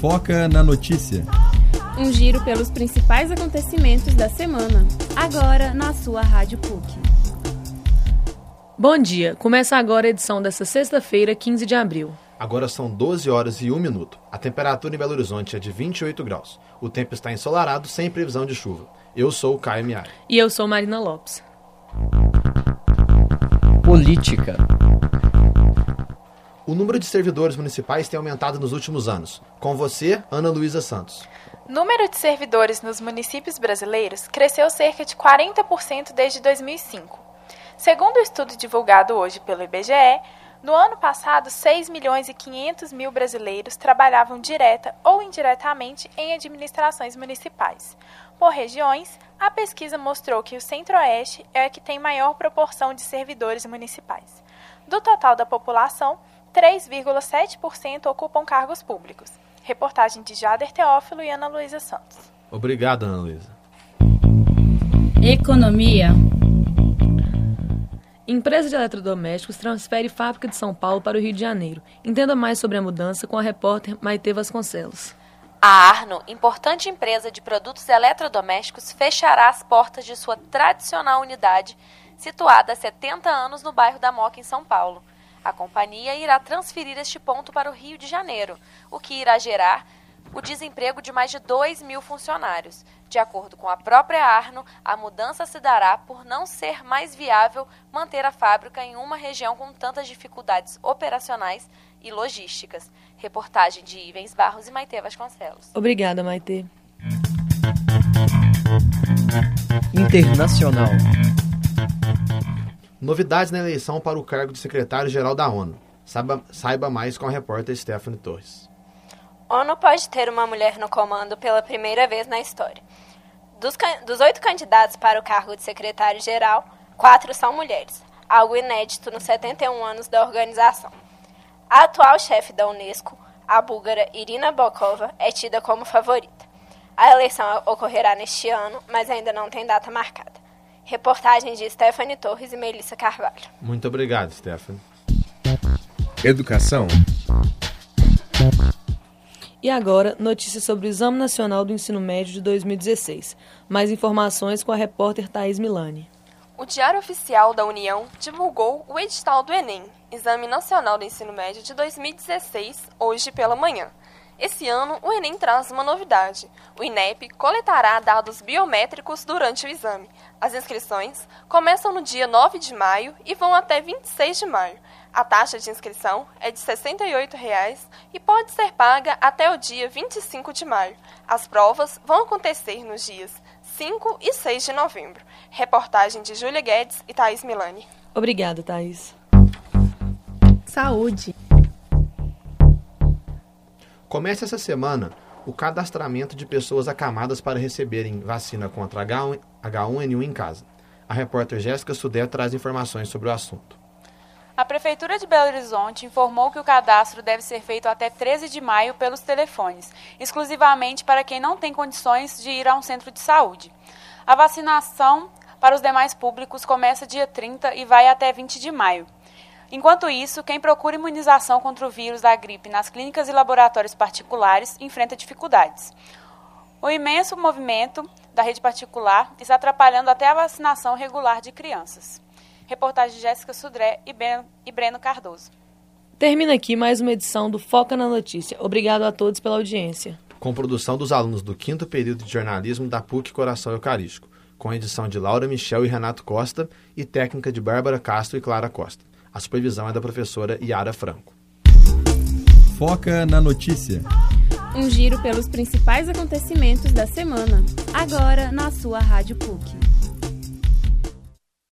Foca na notícia. Um giro pelos principais acontecimentos da semana. Agora na sua Rádio PUC. Bom dia. Começa agora a edição desta sexta-feira, 15 de abril. Agora são 12 horas e 1 minuto. A temperatura em Belo Horizonte é de 28 graus. O tempo está ensolarado, sem previsão de chuva. Eu sou o Caio Miari. E eu sou Marina Lopes. Política. O número de servidores municipais tem aumentado nos últimos anos. Com você, Ana Luísa Santos. Número de servidores nos municípios brasileiros cresceu cerca de 40% desde 2005. Segundo o estudo divulgado hoje pelo IBGE, no ano passado, 6 milhões e 500 mil brasileiros trabalhavam direta ou indiretamente em administrações municipais. Por regiões, a pesquisa mostrou que o Centro-Oeste é a que tem maior proporção de servidores municipais. Do total da população, 3,7% ocupam cargos públicos. Reportagem de Jader Teófilo e Ana Luísa Santos. Obrigado, Ana Luísa. Economia. Empresa de eletrodomésticos transfere fábrica de São Paulo para o Rio de Janeiro. Entenda mais sobre a mudança com a repórter Maite Vasconcelos. A Arno, importante empresa de produtos eletrodomésticos, fechará as portas de sua tradicional unidade, situada há 70 anos no bairro da Moca, em São Paulo. A companhia irá transferir este ponto para o Rio de Janeiro, o que irá gerar o desemprego de mais de 2 mil funcionários. De acordo com a própria Arno, a mudança se dará por não ser mais viável manter a fábrica em uma região com tantas dificuldades operacionais e logísticas. Reportagem de Ivens Barros e Maite Vasconcelos. Obrigada, Maite. Internacional. Novidades na eleição para o cargo de secretário-geral da ONU. Saiba, saiba mais com a repórter Stephanie Torres. ONU pode ter uma mulher no comando pela primeira vez na história. Dos, dos oito candidatos para o cargo de secretário-geral, quatro são mulheres, algo inédito nos 71 anos da organização. A atual chefe da Unesco, a búlgara Irina Bokova, é tida como favorita. A eleição ocorrerá neste ano, mas ainda não tem data marcada. Reportagem de Stephanie Torres e Melissa Carvalho. Muito obrigado, Stephanie. Educação. E agora, notícias sobre o Exame Nacional do Ensino Médio de 2016. Mais informações com a repórter Thaís Milani. O Diário Oficial da União divulgou o edital do Enem, Exame Nacional do Ensino Médio de 2016, hoje pela manhã. Esse ano, o Enem traz uma novidade. O INEP coletará dados biométricos durante o exame. As inscrições começam no dia 9 de maio e vão até 26 de maio. A taxa de inscrição é de R$ 68,00 e pode ser paga até o dia 25 de maio. As provas vão acontecer nos dias 5 e 6 de novembro. Reportagem de Júlia Guedes e Thaís Milani. Obrigada, Thaís. Saúde. Começa essa semana o cadastramento de pessoas acamadas para receberem vacina contra H1N1 em casa. A repórter Jéssica Sudé traz informações sobre o assunto. A Prefeitura de Belo Horizonte informou que o cadastro deve ser feito até 13 de maio pelos telefones, exclusivamente para quem não tem condições de ir a um centro de saúde. A vacinação para os demais públicos começa dia 30 e vai até 20 de maio. Enquanto isso, quem procura imunização contra o vírus da gripe nas clínicas e laboratórios particulares enfrenta dificuldades. O imenso movimento da rede particular está atrapalhando até a vacinação regular de crianças. Reportagem de Jéssica Sudré e Breno Cardoso. Termina aqui mais uma edição do Foca na Notícia. Obrigado a todos pela audiência. Com produção dos alunos do quinto período de jornalismo da PUC Coração Eucarístico, com edição de Laura Michel e Renato Costa e técnica de Bárbara Castro e Clara Costa. A supervisão é da professora Yara Franco. Foca na notícia. Um giro pelos principais acontecimentos da semana. Agora na sua Rádio PUC.